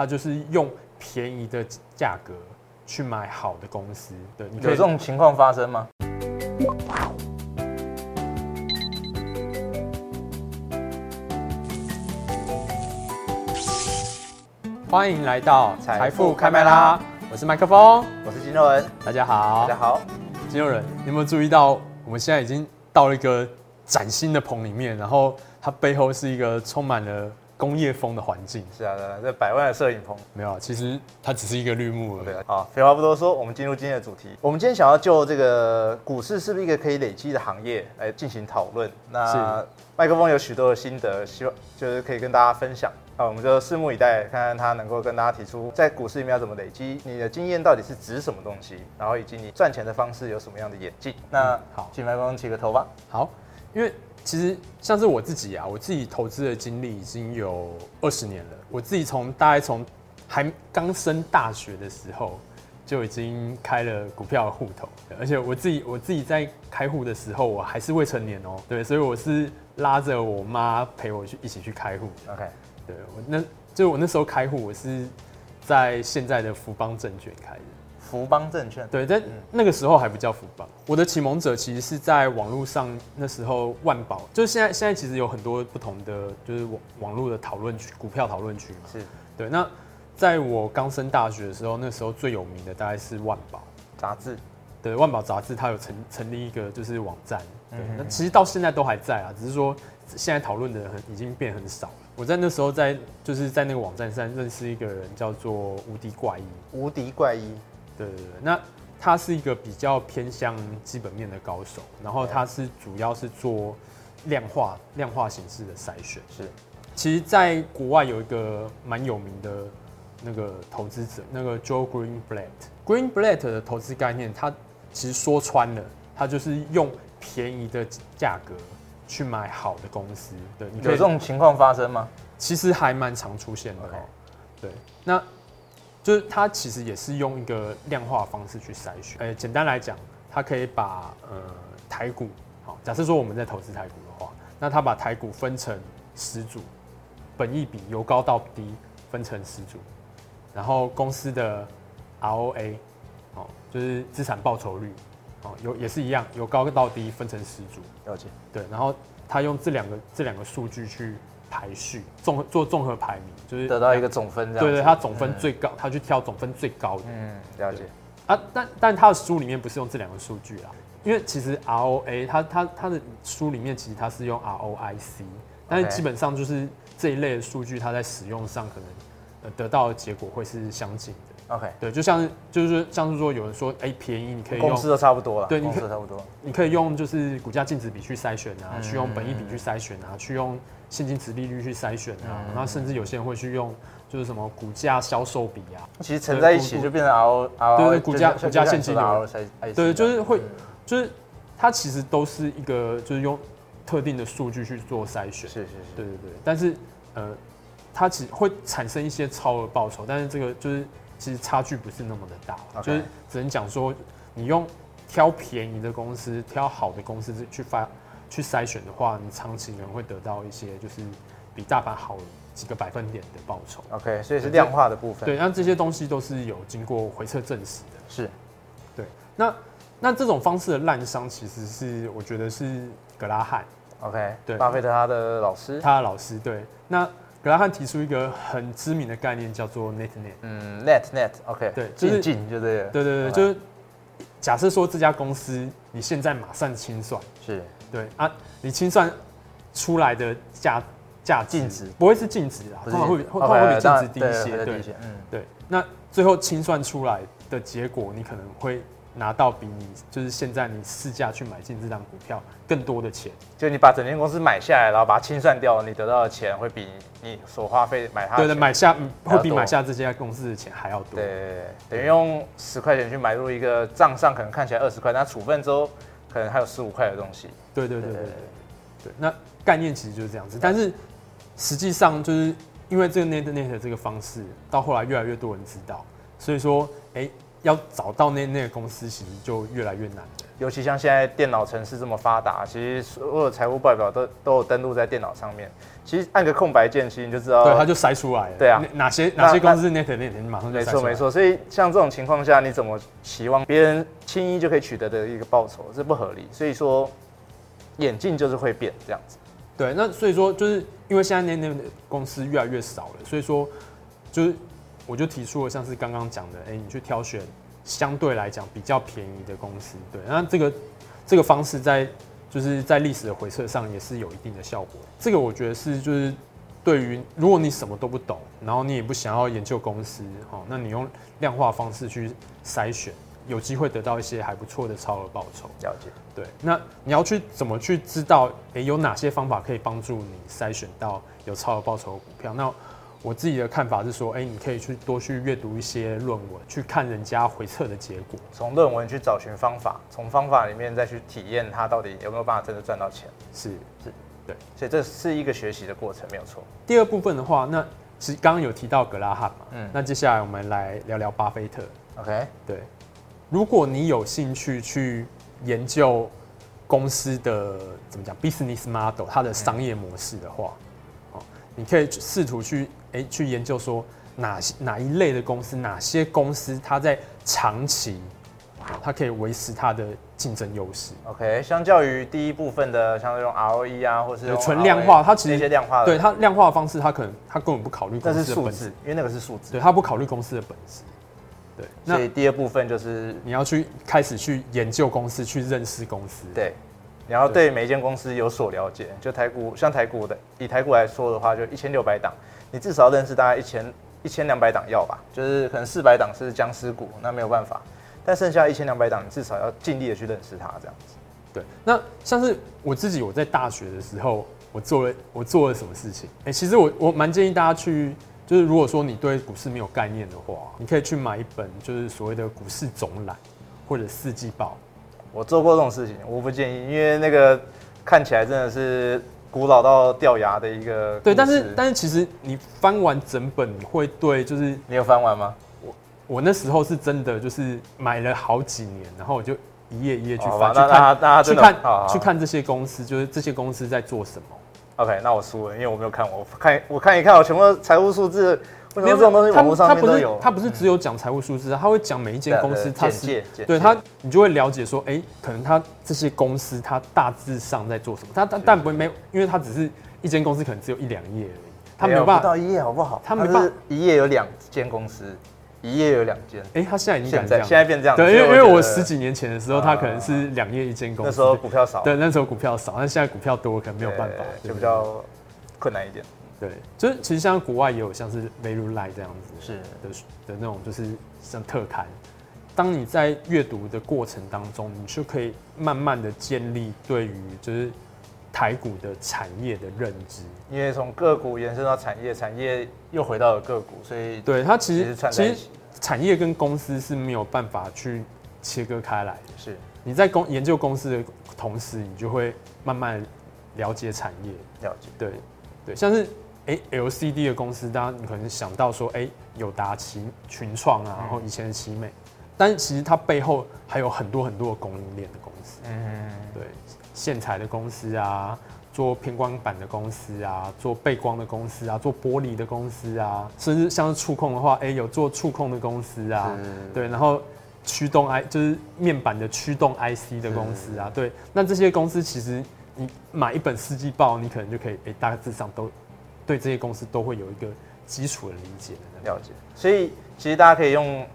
它就是用便宜的价格去买好的公司。对，你有这种情况发生吗？欢迎来到财富开麦啦，我是麦克风，我是金肉人，大家好，大家好，金肉人，你有没有注意到我们现在已经到了一个崭新的棚里面，然后它背后是一个充满了工业风的环境。是啊，这百万的摄影棚没有，其实它只是一个绿幕而已。好，废话不多说，我们进入今天的主题。我们今天想要就这个股市是不是一个可以累积的行业来进行讨论。那麦克风有许多的心得，希望就是可以跟大家分享。那，我们就拭目以待，看看他能够跟大家提出在股市里面要怎么累积，你的经验到底是指什么东西，然后以及你赚钱的方式有什么样的演进。那、嗯、好，请麦克风起个头吧。好，因为其实像是我自己啊，我自己投资的经历已经有二十年了。我自己从大概从还刚升大学的时候就已经开了股票的户头，而且我自己我自己在开户的时候我还是未成年哦、喔，对，所以我是拉着我妈陪我去一起去开户。OK。对，我那就我那时候开户，我是在现在的福邦证券开的。福邦证券，对，在那个时候还不叫福邦。我的启蒙者其实是在网络上，那时候万宝，就是现在现在其实有很多不同的，就是网网络的讨论区，股票讨论区嘛。是对。那在我刚升大学的时候，那时候最有名的大概是万宝杂志。对，万宝杂志它有成成立一个就是网站。对，那其实到现在都还在啊，只是说现在讨论的很已经变很少了。我在那时候在就是在那个网站上认识一个人，叫做无敌怪医。无敌怪医，对对对，那他是一个比较偏向基本面的高手，然后他是主要是做量化量化形式的筛选。是，其实，在国外有一个蛮有名的那个投资者，那个 Joe Greenblatt。Greenblatt 的投资概念，他其实说穿了，他就是用便宜的价格。去买好的公司，对，你有这种情况发生吗？其实还蛮常出现的。对，那就是它其实也是用一个量化方式去筛选。欸，简单来讲，它可以把呃台股，好，假设说我们在投资台股的话，那它把台股分成十组，本益比由高到低分成十组，然后公司的 ROA，哦，就是资产报酬率。哦，有也是一样，由高到低分成十组，了解。对，然后他用这两个这两个数据去排序，综合做综合排名，就是得到一个总分这样。对对，他总分最高，他、嗯、去挑总分最高的。嗯，了解。啊，但但他的书里面不是用这两个数据啦，因为其实 ROA 他他他的书里面其实他是用 ROIC，但是基本上就是这一类的数据，它在使用上可能呃得到的结果会是相近的。OK，对，就像就是像是说有人说，哎、欸，便宜，你可以用公司都差不多了，对，公司都差不多，你可以用就是股价净值比去筛选啊，嗯、去用本益比去筛选啊，去用现金值利率去筛选啊，然后、嗯、甚至有些人会去用就是什么股价销售比啊，其实乘在一起就变成 RO，对对，股价股价现金流，对，就是会就是它其实都是一个就是用特定的数据去做筛选，是是是，对对对，但是呃，它其实会产生一些超额报酬，但是这个就是。其实差距不是那么的大.就是只能讲说，你用挑便宜的公司、挑好的公司去发去筛选的话，你长期可能会得到一些就是比大盘好几个百分点的报酬。OK，所以是量化的部分。对，那这些东西都是有经过回测证实的。是，对。那那这种方式的滥觴，其实是我觉得是格拉汉。OK，对，巴菲特他的老师，他的老师对。那格拉汉提出一个很知名的概念，叫做 net net。嗯，net net，OK，对，就是进就对了。对对对，就是假设说这家公司你现在马上清算，是对啊，你清算出来的价价净值不会是净值啊，通常会通常会比净值低一些，对，嗯，对。那最后清算出来的结果，你可能会。拿到比你就是现在你市价去买进这张股票更多的钱，就你把整间公司买下来，然后把它清算掉，你得到的钱会比你所花费买它。对的，买下会比买下这家公司的钱还要多。对，对，对，等于用十块钱去买入一个账上可能看起来二十块，但处分之后可能还有十五块的东西。对对对对对，对，对，那概念其实就是这样子，但是实际上就是因为这个 net net 这个方式，到后来越来越多人知道，所以说哎。欸要找到那那个公司，其实就越来越难。尤其像现在电脑城市这么发达，其实所有财务报表都都有登录在电脑上面。其实按个空白键，其实你就知道，对，它就筛出来了。对啊，哪些哪些公司 net net 你马上就。没错没错。所以像这种情况下，你怎么期望别人轻易就可以取得的一个报酬，这不合理。所以说，眼镜就是会变这样子。对，那所以说就是因为现在 net net 公司越来越少了，所以说就是我就提出了像是刚刚讲的，哎，你去挑选。相对来讲比较便宜的公司，对，那这个这个方式在就是在历史的回测上也是有一定的效果。这个我觉得是就是对于如果你什么都不懂，然后你也不想要研究公司，哦，那你用量化方式去筛选，有机会得到一些还不错的超额报酬。了解，对，那你要去怎么去知道，诶，有哪些方法可以帮助你筛选到有超额报酬的股票？那我自己的看法是说，哎、欸，你可以去多去阅读一些论文，去看人家回测的结果，从论文去找寻方法，从方法里面再去体验它到底有没有办法真的赚到钱。是是，对，所以这是一个学习的过程，没有错。第二部分的话，那其实刚刚有提到格拉汉嘛，嗯，那接下来我们来聊聊巴菲特。OK，对，如果你有兴趣去研究公司的怎么讲 business model，它的商业模式的话，嗯、你可以试图去。哎，去研究说哪些哪一类的公司，哪些公司它在长期，它可以维持它的竞争优势。OK，相较于第一部分的，像这种 ROE 啊，或是纯量化，它其实一些量化的，对它量化的方式，它可能它根本不考虑公司的本质，因为那个是数字，对它不考虑公司的本质。对，所以第二部分就是你要去开始去研究公司，去认识公司。对，你要对每一间公司有所了解。就台股，像台股的，以台股来说的话，就一千六百档。你至少要认识大概一千一千两百档要吧，就是可能四百档是僵尸股，那没有办法。但剩下一千两百档，你至少要尽力的去认识它，这样子。对，那像是我自己，我在大学的时候，我做了我做了什么事情？哎、欸，其实我我蛮建议大家去，就是如果说你对股市没有概念的话，你可以去买一本就是所谓的股市总览或者四季报。我做过这种事情，我不建议，因为那个看起来真的是。古老到掉牙的一个对，但是但是其实你翻完整本，你会对，就是你有翻完吗？我我那时候是真的就是买了好几年，然后我就一页一页去翻，去看去看去看这些公司，就是这些公司在做什么。OK，那我输了，因为我没有看，我看我看一看，我全部财务数字。为什么这种东西网络上面都有？它不是只有讲财务数字，他会讲每一间公司，它是对它，你就会了解说，哎，可能他这些公司他大致上在做什么。他但但不会没有，因为他只是一间公司，可能只有一两页而已，他没有办法到一页好不好？他没办法一页有两间公司，一页有两间。哎，他现在已经改这样，现在变这样。对，因为因为我十几年前的时候，他可能是两页一间公司，那时候股票少。对，那时候股票少，但现在股票多，可能没有办法，就比较困难一点。对，就是其实像国外也有像是 Value Line 这样子是的的那种，就是像特刊。当你在阅读的过程当中，你就可以慢慢的建立对于就是台股的产业的认知。因为从个股延伸到产业，产业又回到了个股，所以对它其实其实产业跟公司是没有办法去切割开来的。是你在公研究公司的同时，你就会慢慢了解产业。了解，对对，像是。哎，LCD 的公司，大家你可能想到说，哎，有达、奇群创啊，然后以前的奇美，嗯、但其实它背后还有很多很多的供应链的公司。嗯，对，线材的公司啊，做偏光板的公司啊，做背光的公司啊，做玻璃的公司啊，甚至像是触控的话，哎，有做触控的公司啊，是。对，然后驱动 I 就是面板的驱动 IC 的公司啊，对，那这些公司其实你买一本四季报，你可能就可以，哎，大致上都。对这些公司都会有一个基础的理解的了解，所以其实大家可以用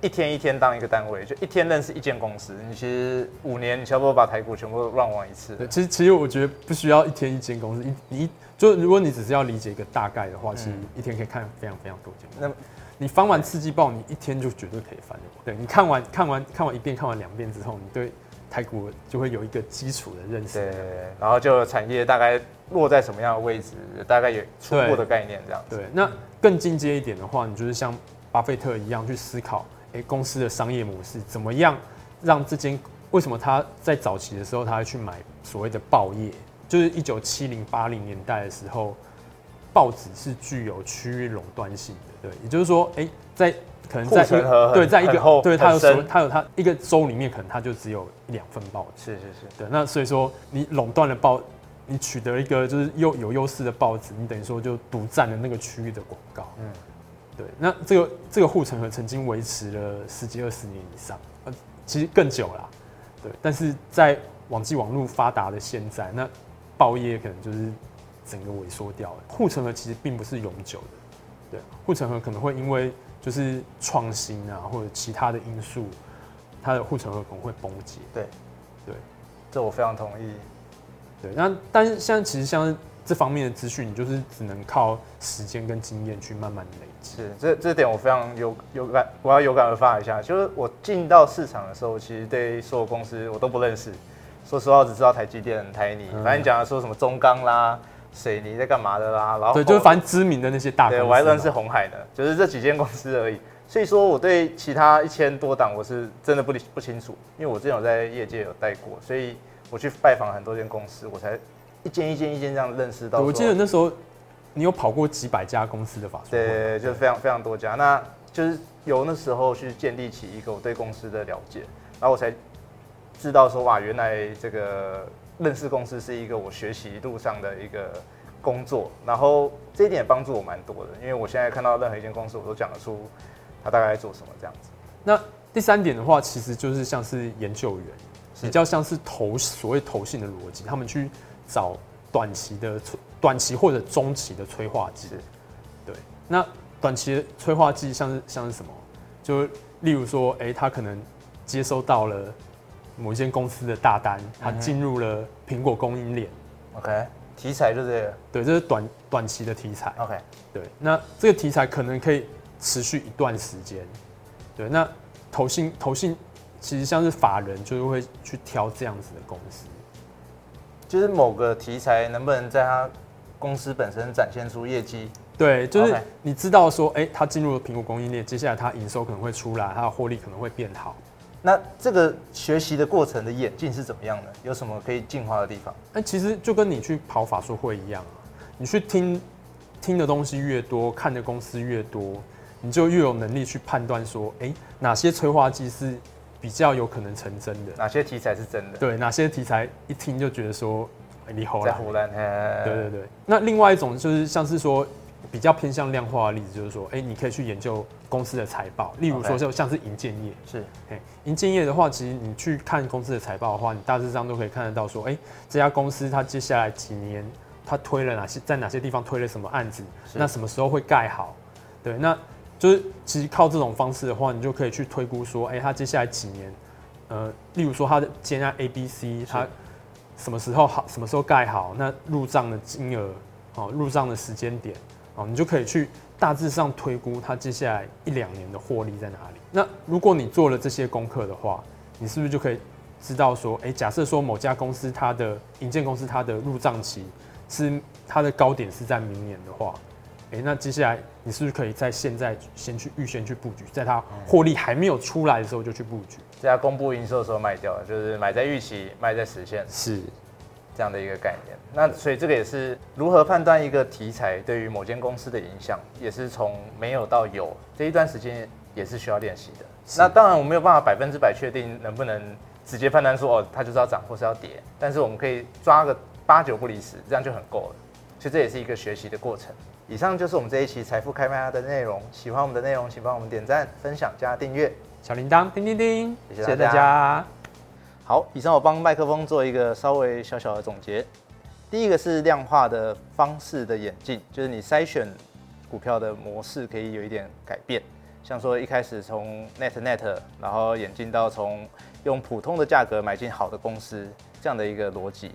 一天一天当一个单位，就一天认识一间公司。你其实五年，你差不多把台股全部乱玩一次。对，其实其实我觉得不需要一天一间公司，一你就如果你只是要理解一个大概的话，其实一天可以看非常非常多间。那你翻完刺激报，你一天就绝对可以翻。对，你看完看完看完一遍，看完两遍之后，你对台股就会有一个基础的认识。对，然后就产业大概。落在什么样的位置，大概有初步的概念这样子。对，那更进阶一点的话，你就是像巴菲特一样去思考，哎，公司的商业模式怎么样，让这间为什么他在早期的时候他会去买所谓的报业，就是一九七零八零年代的时候，报纸是具有区域垄断性的，对，也就是说，哎，在可能在一个对，在一个对它有所它有它一个州里面，可能它就只有一两份报纸。是是是。对，那所以说你垄断了报，你取得一个就是优有优势的报纸，你等于说就独占了那个区域的广告。嗯。对，那这个这个护城河曾经维持了十几二十年以上，呃，其实更久了。对，但是在网际网络发达的现在，那报业可能就是整个萎缩掉了。护城河其实并不是永久的，对，护城河可能会因为就是创新啊或者其他的因素，它的护城河可能会崩解。对，对，这我非常同意。对，那但是像其实像这方面的资讯，你就是只能靠时间跟经验去慢慢累积。是，这这点我非常有有感，我要有感而发一下。就是我进到市场的时候，其实对所有公司我都不认识。说实话，我只知道台积电、台泥，反正讲的说什么中钢啦、水泥在干嘛的啦，然后对，就是反正知名的那些大公司。对，我还认识红海的，就是这几间公司而已。所以说，我对其他一千多档我是真的不不清楚，因为我之前有在业界有待过，所以我去拜访很多间公司，我才一间一间一间这样认识到。我记得那时候你有跑过几百家公司的法。对，就是非常非常多家，那就是由那时候去建立起一个我对公司的了解，然后我才。知道说哇，原来这个认识公司是一个我学习路上的一个工作，然后这一点也帮助我蛮多的，因为我现在看到任何一间公司，我都讲得出他大概在做什么这样子。那第三点的话，其实就是像是研究员，比较像是投所谓投信的逻辑，他们去找短期的短期或者中期的催化剂。对，那短期的催化剂像是像是什么？就例如说，哎、欸，他可能接收到了。某一间公司的大单，它进入了苹果供应链。OK，题材就这个。对，这是短短期的题材。OK，对，那这个题材可能可以持续一段时间。对，那投信投信其实像是法人，就是会去挑这样子的公司，就是某个题材能不能在他公司本身展现出业绩？对，就是你知道说，哎，它进入了苹果供应链，接下来它营收可能会出来，它的获利可能会变好。那这个学习的过程的演进是怎么样的？有什么可以进化的地方？那其实就跟你去跑法说会一样啊，你去听听的东西越多，看的公司越多，你就越有能力去判断说，哎，哪些催化剂是比较有可能成真的，哪些题材是真的？对，哪些题材一听就觉得说，你好在唬烂。对对对。那另外一种就是像是说。比较偏向量化的例子，就是说，哎，你可以去研究公司的财报，例如说，就像是银建业，是，哎，银建业的话，其实你去看公司的财报的话，你大致上都可以看得到，说，哎，这家公司它接下来几年，它推了哪些，在哪些地方推了什么案子，那什么时候会盖好？对，那就是其实靠这种方式的话，你就可以去推估说，哎，它接下来几年，呃，例如说它的接案 A、B、C，它什么时候好，什么时候盖好，那入账的金额，哦，入账的时间点。哦，你就可以去大致上推估它接下来一两年的获利在哪里。那如果你做了这些功课的话，你是不是就可以知道说，诶，假设说某家公司它的营建公司它的入账期是它的高点是在明年的话，诶，那接下来你是不是可以在现在先去预先去布局，在它获利还没有出来的时候就去布局，在它公布营收的时候卖掉，就是买在预期，卖在实现。是。这样的一个概念，那所以这个也是如何判断一个题材对于某间公司的影响，也是从没有到有这一段时间也是需要练习的。那当然我没有办法百分之百确定能不能直接判断说哦，它就是要涨或是要跌，但是我们可以抓个八九不离十，这样就很够了。所以这也是一个学习的过程。以上就是我们这一期财富开麦拉的内容。喜欢我们的内容，请帮我们点赞、分享、加订阅、小铃铛，叮叮叮，谢谢大家。好，以上我帮麦克风做一个稍微小小的总结。第一个是量化的方式的演进，就是你筛选股票的模式可以有一点改变，像说一开始从 net net，然后演进到从用普通的价格买进好的公司这样的一个逻辑。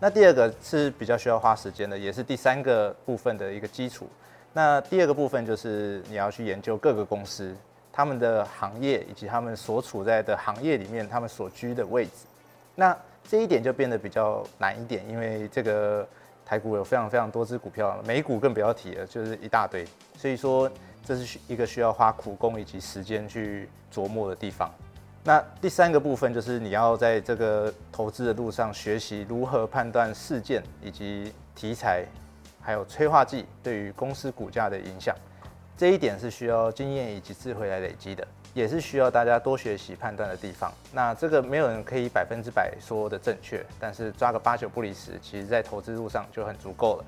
那第二个是比较需要花时间的，也是第三个部分的一个基础。那第二个部分就是你要去研究各个公司。他们的行业以及他们所处在的行业里面，他们所居的位置，那这一点就变得比较难一点，因为这个台股有非常非常多只股票，美股更不要提了，就是一大堆。所以说，这是一个需要花苦功以及时间去琢磨的地方。那第三个部分就是你要在这个投资的路上学习如何判断事件以及题材，还有催化剂对于公司股价的影响。这一点是需要经验以及智慧来累积的，也是需要大家多学习判断的地方。那这个没有人可以百分之百说的正确，但是抓个八九不离十，其实在投资路上就很足够了。